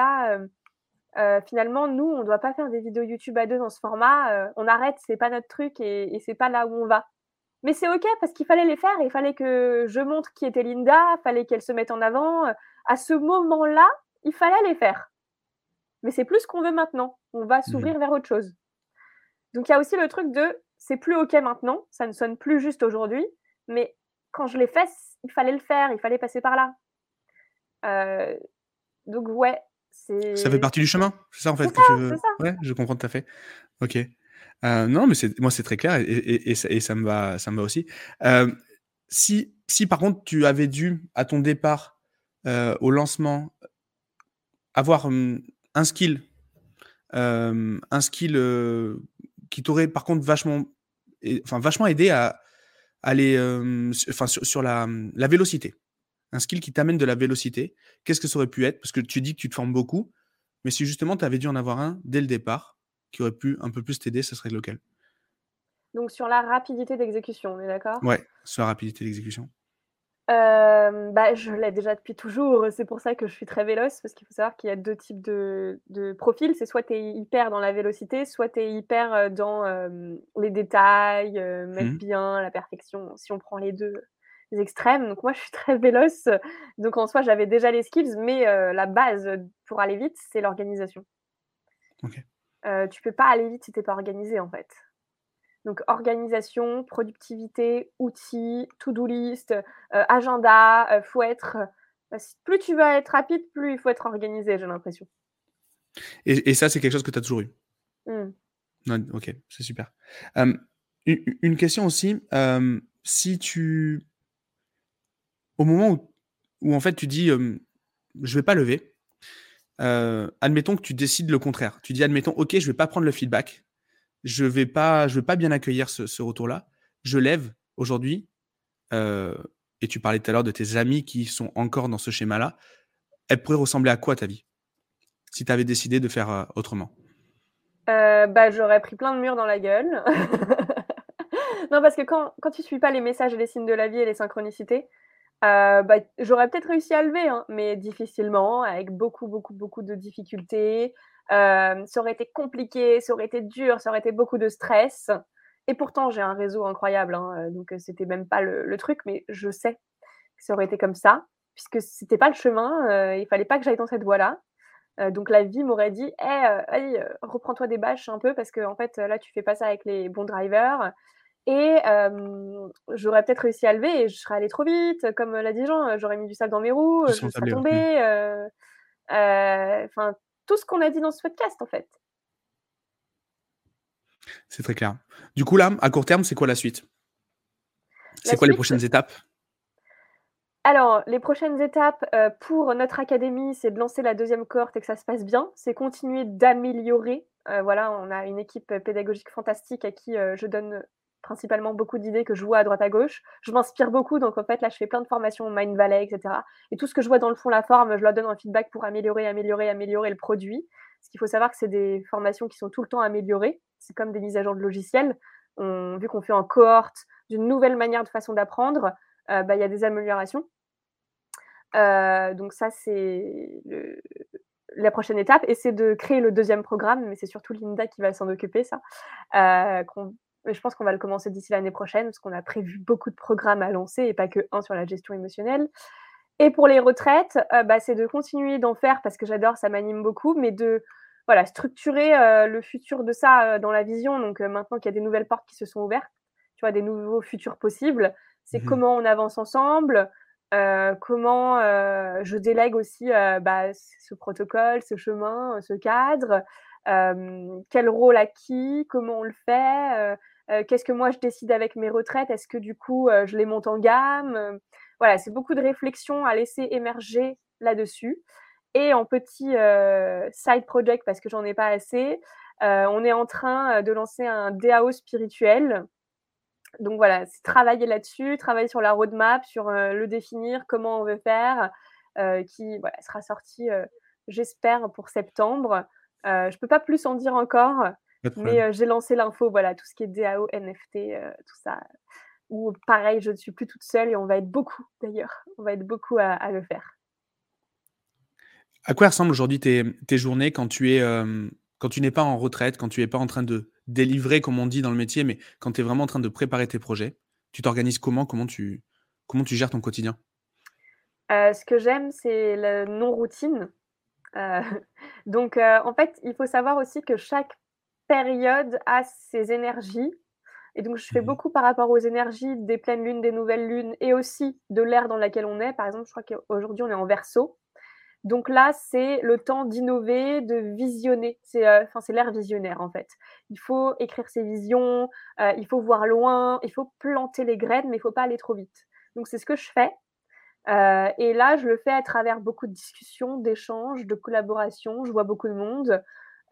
là, finalement, nous, on ne doit pas faire des vidéos YouTube à deux dans ce format. on arrête, c'est pas notre truc et, et c'est pas là où on va. Mais c'est OK parce qu'il fallait les faire. Il fallait que je montre qui était Linda, il fallait qu'elle se mette en avant. À ce moment-là, il fallait les faire. Mais c'est plus ce qu'on veut maintenant. On va mmh s'ouvrir vers autre chose. Donc il y a aussi le truc de c'est plus OK maintenant, ça ne sonne plus juste aujourd'hui, mais quand je l'ai fait, il fallait le faire, il fallait passer par là. Euh, donc ouais, c'est. Ça fait partie du chemin, c'est ça en fait. Que tu veux... ça. Ouais, je comprends tout à fait. Ok. Euh, non, mais moi c'est très clair et, et, et, ça, me va, ça me va aussi. Euh, si, si par contre tu avais dû à ton départ au lancement avoir hum, un skill, un skill qui t'aurait par contre vachement, enfin vachement aidé à aller, enfin sur, la, la, vélocité. un skill qui t'amène de la vélocité, qu'est-ce que ça aurait pu être? Parce que tu dis que tu te formes beaucoup, mais si justement tu avais dû en avoir un dès le départ, qui aurait pu un peu plus t'aider, ce serait lequel? Donc sur la rapidité d'exécution, on est d'accord? Ouais, sur la rapidité d'exécution. Bah, je l'ai déjà depuis toujours, c'est pour ça que je suis très véloce, parce qu'il faut savoir qu'il y a deux types de de profils. C'est soit tu es hyper dans la vélocité, soit tu es hyper, dans, les détails, mettre Mmh bien, la perfection, si on prend les deux extrêmes. Donc moi, je suis très véloce, donc en soi, j'avais déjà les skills, mais la base, pour aller vite, c'est l'organisation. OK. Heu, tu peux pas aller vite si tu es pas organisé, en fait. Donc organisation, productivité, outils, to-do list, heu, agenda, heu, faut être, plus tu vas être rapide, plus il faut être organisé, j'ai l'impression. Et et ça, c'est quelque chose que tu as toujours eu? Mmh. OK, c'est super. une question aussi, si tu au moment où où en fait tu dis, «Je vais pas lever», admettons que tu décides le contraire. Tu dis: «Admettons, OK, je vais pas prendre le feedback. Je vais pas je vais pas bien accueillir ce retour-là. Je lève aujourd'hui», et tu parlais tout à l'heure de tes amis qui sont encore dans ce schéma-là. Elle pourrait ressembler à quoi ta vie? Si tu avais décidé de faire, autrement? bah, j'aurais pris plein de murs dans la gueule. Non, parce que quand quand tu suis pas les messages et les signes de la vie et les synchronicités, bah, j'aurais peut-être réussi à lever, hein, mais difficilement, avec beaucoup, beaucoup, beaucoup de difficultés. Hem, ça aurait été compliqué, ça aurait été dur, ça aurait été beaucoup de stress et pourtant j'ai un réseau incroyable, hein, heu, donc heu, c'était même pas le le truc, mais je sais que ça aurait été comme ça, puisque c'était pas le chemin, heu, il fallait pas que j'aille dans cette voie-là. Heu, donc la vie m'aurait dit: «Eh, allez, heu, reprends-toi des bâches un peu parce qu'en fait, là, tu fais pas ça avec les bons drivers. Et j'aurais peut-être réussi à lever et je serais allée trop vite, comme l'a dit Jean, j'aurais mis du sable dans mes roues, je serais tombée, enfin tout ce qu'on a dit dans ce podcast, en fait. C'est très clair. Du coup, là, à court terme, c'est quoi la suite? C'est quoi les prochaines étapes? alors, les prochaines étapes, heu, pour notre académie, c'est de lancer la deuxième cohorte et que ça se passe bien. C'est continuer d'améliorer, heu, voilà, on a une équipe pédagogique fantastique à qui, je donne principalement beaucoup d'idées que je vois à droite à gauche. Je m'inspire beaucoup, donc en fait, là, je fais plein de formations Mind Valley, etc. Et tout ce que je vois dans le fond, la forme, je leur donne un feedback pour améliorer, améliorer, améliorer le produit. Parce qu'il faut savoir que c'est des formations qui sont tout le temps améliorées. C'est comme des mises à jour de logiciels. Vu qu'on fait en cohorte d'une nouvelle manière de façon d'apprendre, euh, bah, il y a des améliorations. Euh, donc ça, c'est la prochaine étape. Et c'est de créer le deuxième programme, mais c'est surtout Linda qui va s'en occuper, ça. Euh, je pense qu'on va le commencer d'ici l'année prochaine parce qu'on a prévu beaucoup de programmes à lancer et pas que un sur la gestion émotionnelle. Et pour les retraites, euh, bah, c'est de continuer d'en faire parce que j'adore, ça m'anime beaucoup, mais de voilà, structurer euh, le futur de ça euh, dans la vision. Donc maintenant qu'il y a des nouvelles portes qui se sont ouvertes, tu vois, des nouveaux futurs possibles, c'est mmh comment on avance ensemble, comment je délègue aussi bah, ce protocole, ce chemin, ce cadre, quel rôle à qui, comment on le fait, qu'est-ce que moi je décide avec mes retraites? Est-ce que du coup je les monte en gamme? Voilà, c'est beaucoup de réflexion à laisser émerger là-dessus. Et en petit side project, parce que j'en ai pas assez, on est en train de lancer un DAO spirituel. Donc voilà, c'est travailler là-dessus, travailler sur la roadmap, sur le définir, comment on veut faire, qui sera sorti, j'espère, pour septembre. je peux pas plus en dire encore, mais j'ai lancé l'info, voilà, tout ce qui est DAO, NFT, tout ça. Ou pareil, je ne suis plus toute seule et on va être beaucoup d'ailleurs. On va être beaucoup à, le faire. À quoi ressemblent aujourd'hui tes, tes, journées quand tu es quand tu n'es pas en retraite, quand tu n'es pas en train de délivrer, comme on dit dans le métier, mais quand tu es vraiment en train de préparer tes projets? Tu t'organises comment? Comment tu, comment tu gères ton quotidien? Ce que j'aime, c'est la non-routine. donc, en fait, il faut savoir aussi que chaque période a ses énergies. Et donc, je fais mmh beaucoup par rapport aux énergies des pleines lunes, des nouvelles lunes et aussi de l'ère dans laquelle on est. Par exemple, je crois qu'aujourd'hui, on est en verso. Donc là, c'est le temps d'innover, de visionner. C'est euh, l'ère visionnaire, en fait. Il faut écrire ses visions, euh, il faut voir loin, il faut planter les graines, mais il ne faut pas aller trop vite. Donc, c'est ce que je fais. Euh, et là, je le fais à travers beaucoup de discussions, d'échanges, de collaborations. Je vois beaucoup de monde.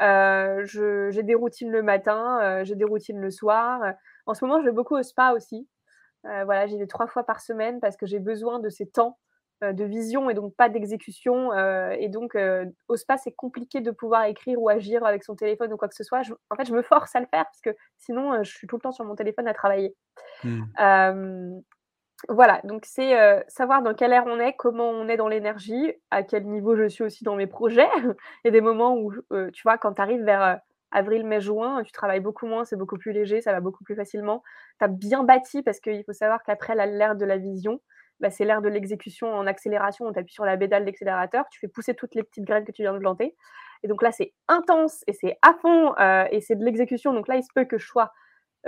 Euh, j'ai des routines le matin, euh, j'ai des routines le soir. En ce moment, je vais beaucoup au spa aussi. Euh, voilà, j'y vais trois fois par semaine parce que j'ai besoin de ces temps de vision et donc pas d'exécution. et donc, au spa, c'est compliqué de pouvoir écrire ou agir avec son téléphone ou quoi que ce soit. en fait, je me force à le faire parce que sinon, je suis tout le temps sur mon téléphone à travailler. Mmh. Voilà, donc c'est savoir dans quelle ère on est, comment on est dans l'énergie, à quel niveau je suis aussi dans mes projets. Il y a des moments où, tu vois, quand tu arrives vers avril, mai, juin, tu travailles beaucoup moins, c'est beaucoup plus léger, ça va beaucoup plus facilement. Tu as bien bâti parce qu'il faut savoir qu'après l'ère de la vision, bah, c'est l'ère de l'exécution en accélération. On t'appuie sur la pédale d'accélérateur, tu fais pousser toutes les petites graines que tu viens de planter. Et donc là, c'est intense et c'est à fond euh, et c'est de l'exécution. Donc là, il se peut que je sois euh,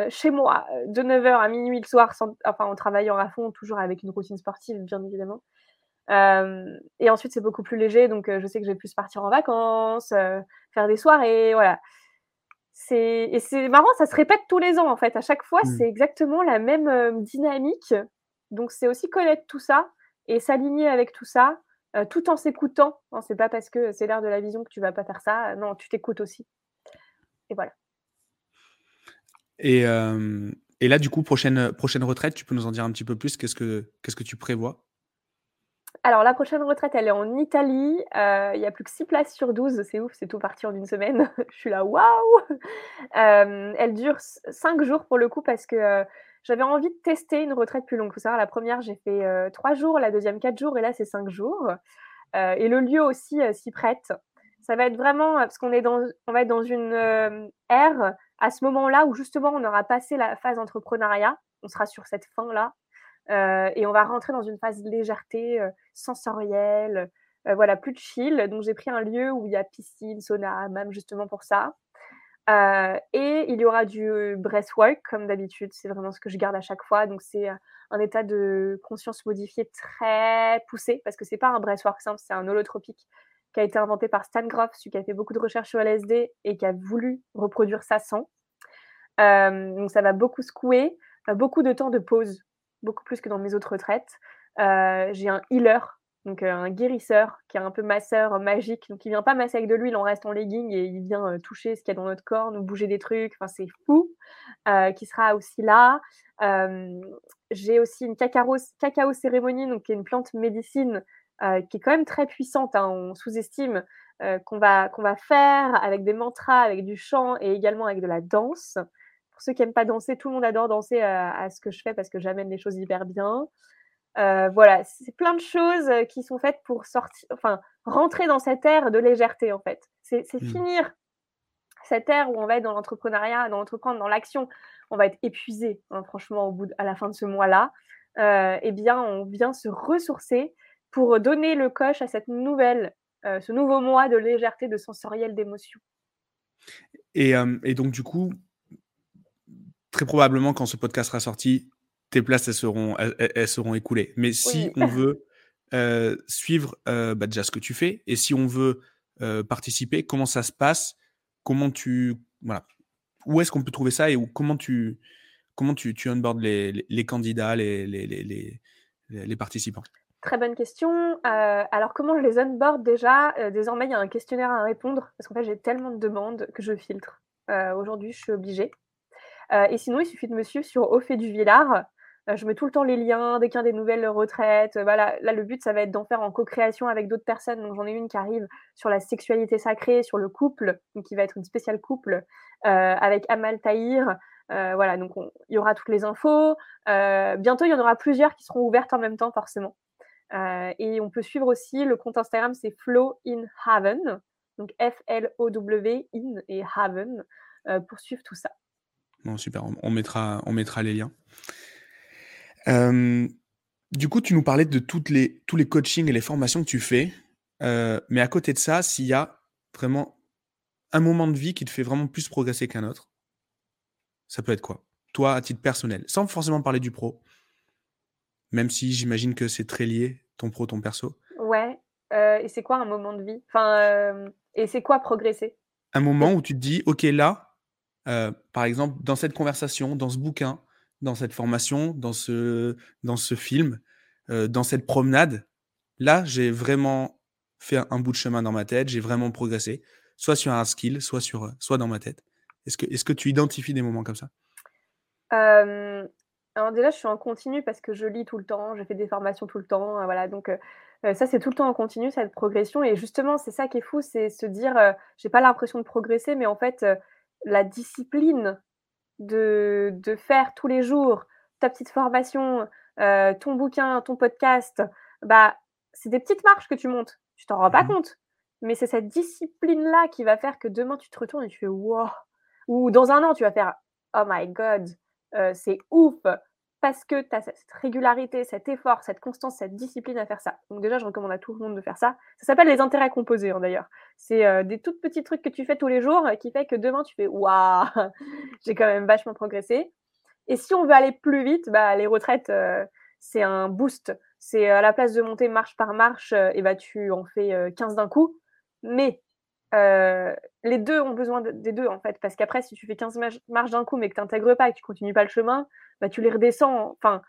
chez moi euh, de 9h à minuit le soir, enfin en travaillant à fond, toujours avec une routine sportive, bien évidemment. et ensuite, c'est beaucoup plus léger. Donc, je sais que je vais plus partir en vacances, faire des soirées, voilà. Et c'est marrant, ça se répète tous les ans en fait. À chaque fois, mmh. c'est exactement la même dynamique donc, c'est aussi connaître tout ça et s'aligner avec tout ça, euh, tout en s'écoutant. C'est pas parce que c'est l'air de la vision que tu vas pas faire ça. Non, tu t'écoutes aussi. Et voilà. Et, et, là, du coup, prochaine, prochaine retraite, tu peux nous en dire un petit peu plus? Qu'est-ce que, que tu prévois? Alors, la prochaine retraite, elle est en Italie. Euh, il y a plus que 6 places sur 12. C'est ouf, c'est tout parti en une semaine. Je suis là, waouh Elle dure 5 jours pour le coup parce que j'avais envie de tester une retraite plus longue. Il faut savoir, la première, j'ai fait euh, trois jours, la deuxième, quatre jours, et là, c'est cinq jours. Euh, et le lieu aussi euh, s'y prête. Ça va être vraiment, parce qu'on va être dans une ère à ce moment-là où justement on aura passé la phase entrepreneuriat. On sera sur cette fin-là. et on va rentrer dans une phase de légèreté sensorielle, voilà, plus de chill. Donc j'ai pris un lieu où il y a piscine, sauna, même justement pour ça. Euh, et il y aura du breathwork, comme d'habitude. C'est vraiment ce que je garde à chaque fois. Donc, c'est un état de conscience modifié très poussé, parce que c'est pas un breathwork simple, c'est un holotropique qui a été inventé par Stan Groff, celui qui a fait beaucoup de recherches sur LSD et qui a voulu reproduire ça sans. Euh, donc, ça va beaucoup secouer, beaucoup de temps de pause, beaucoup plus que dans mes autres retraites. Euh, j'ai un healer donc euh, un guérisseur qui est un peu masseur magique, donc il vient pas masser avec de l'huile, on reste en legging et il vient euh, toucher ce qu'il y a dans notre corps, nous bouger des trucs, enfin c'est fou, euh, qui sera aussi là. J'ai aussi une cacao, cérémonie, donc qui est une plante médecine qui est quand même très puissante, hein, on sous-estime, qu'on va, qu'on va faire avec des mantras, avec du chant et également avec de la danse. Pour ceux qui n'aiment pas danser, tout le monde adore danser à ce que je fais parce que j'amène les choses hyper bien. Euh, voilà, c'est plein de choses euh, qui sont faites pour sortir, enfin, rentrer dans cette ère de légèreté, en fait. C'est mmh. finir cette ère où on va être dans l'entrepreneuriat, dans l'entreprendre, dans l'action. On va être épuisé, hein, franchement, au bout à la fin de ce mois-là. Euh, eh bien, on vient se ressourcer pour donner le coche à cette nouvelle, ce nouveau mois de légèreté, de sensoriel, d'émotion. Et, et, donc, du coup, très probablement, quand ce podcast sera sorti, tes places, elles seront, elles, seront écoulées. Mais si on veut euh, suivre euh, bah, déjà ce que tu fais et si on veut euh, participer, comment ça se passe? Comment tu. Voilà. Où est-ce qu'on peut trouver ça et où, comment tu, comment tu, tu onboardes les, les, candidats, les, les, les, participants? Très bonne question. alors, comment je les onboard déjà? Désormais, il y a un questionnaire à répondre parce qu'en fait, j'ai tellement de demandes que je filtre. Aujourd'hui, je suis obligée. et sinon, il suffit de me suivre sur Au fait du Villard. Euh, je mets tout le temps les liens dès qu'il y a des nouvelles retraites. Euh, voilà, là, le but, ça va être d'en faire en co-création avec d'autres personnes. Donc, j'en ai une qui arrive sur la sexualité sacrée, sur le couple, qui va être une spéciale couple, euh, avec Amal Tahir. voilà, donc il y aura toutes les infos. bientôt, il y en aura plusieurs qui seront ouvertes en même temps, forcément. Et on peut suivre aussi le compte Instagram, c'est Flow in Haven, donc F-L-O-W in et Haven, pour suivre tout ça. Bon, super, on mettra, on mettra les liens du coup, tu nous parlais de toutes les, tous les coachings et les formations que tu fais. mais à côté de ça, s'il y a vraiment un moment de vie qui te fait vraiment plus progresser qu'un autre, ça peut être quoi? Toi, à titre personnel, sans forcément parler du pro, même si j'imagine que c'est très lié, ton pro, ton perso. Ouais. et c'est quoi un moment de vie? Enfin, et c'est quoi progresser? Un moment où tu te dis, ok, là, par exemple, dans cette conversation, dans ce bouquin, dans cette formation, dans ce, dans ce film, euh, dans cette promenade, là, j'ai vraiment fait un, bout de chemin dans ma tête, j'ai vraiment progressé, soit sur un skill, soit, sur, soit dans ma tête. Est-ce que, est que tu identifies des moments comme ça? Alors déjà, je suis en continu parce que je lis tout le temps, je fais des formations tout le temps, heu, voilà donc heu heu, ça, c'est tout le temps en continu cette progression et justement, c'est ça qui est fou, c'est se dire, «J'ai pas l'impression de progresser» mais en fait, la discipline de de faire tous les jours ta petite formation, ton bouquin, ton podcast, bah, c'est des petites marches que tu montes. Tu t'en rends Mmh pas mh. compte, mais c'est cette discipline-là qui va faire que demain tu te retournes et tu fais: «Waouh!» ou dans 1 an tu vas faire: «Oh my God, c'est ouf!» Parce que tu as cette régularité, cet effort, cette constance, cette discipline à faire ça. Donc déjà, je recommande à tout le monde de faire ça. Ça s'appelle les intérêts composés, hein, d'ailleurs. C'est, heu, des toutes petits trucs que tu fais tous les jours qui fait que demain tu fais: «Waouh! J'ai quand même vachement progressé» et si on veut aller plus vite, bah, les retraites, heu, c'est un boost. C'est à la place de monter marche par marche, et bah, tu en fais, heu, 15 d'un coup mais heu, les 2 ont besoin de des 2 en fait parce qu'après si tu fais 15 mach marches d'un coup mais que tu intègres pas et que tu continues pas le chemin, bah, tu les redescends, enfin,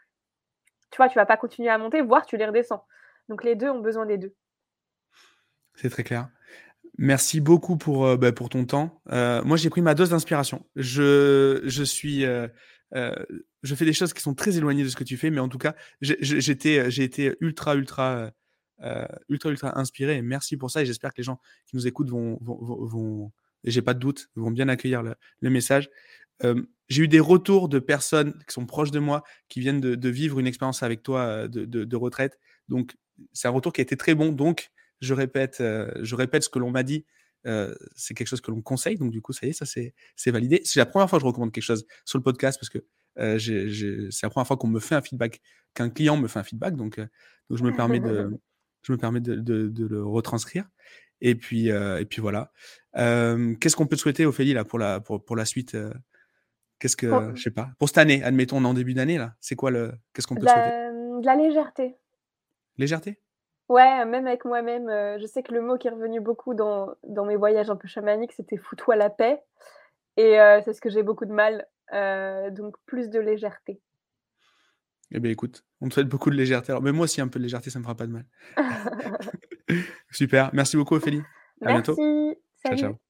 tu vois, tu vas pas continuer à monter, voire tu les redescends. Donc les 2 ont besoin des 2. C'est très clair. Merci beaucoup pour, heu, bah, pour ton temps. Heu, moi, j'ai pris ma dose d'inspiration. Je je suis, je fais des choses qui sont très éloignées de ce que tu fais, mais en tout cas, j'ai été ultra, ultra, heu, ultra, ultra inspiré merci pour ça et j'espère que les gens qui nous écoutent vont vont vont j'ai pas de doute, vont bien accueillir le message. Hem, j'ai eu des retours de personnes qui sont proches de moi, qui viennent de vivre une expérience avec toi, heu, de retraite. Donc c'est un retour qui a été très bon, donc je répète, je répète ce que l'on m'a dit. C'est quelque chose que l'on conseille, donc du coup, ça y est, ça c'est validé. C'est la 1re fois que je recommande quelque chose sur le podcast parce que, c'est la 1re fois qu'on me fait un feedback, qu'un client me fait un feedback, donc je me permets de je me permets de de de le retranscrire et puis, et puis voilà. Hem, qu'est-ce qu'on peut te souhaiter, Ophélie, là, pour la pour pour la suite, heu? Qu'est-ce que je sais pas, pour cette année, admettons, on est en début d'année, là, c'est quoi le qu'est-ce qu'on peut te souhaiter? mmh, de la légèreté. Légèreté? Ouais, même avec moi-même, je sais que le mot qui est revenu beaucoup dans dans mes voyages un peu chamaniques, c'était: «Fous-toi la paix» et c'est ce que j'ai beaucoup de mal, donc plus de légèreté. Eh beh, écoute, on te souhaite beaucoup de légèreté. Alors, mais moi aussi un peu de légèreté, ça me fera pas de mal. Super, merci beaucoup, Ophélie. À bientôt. Ciao, ciao.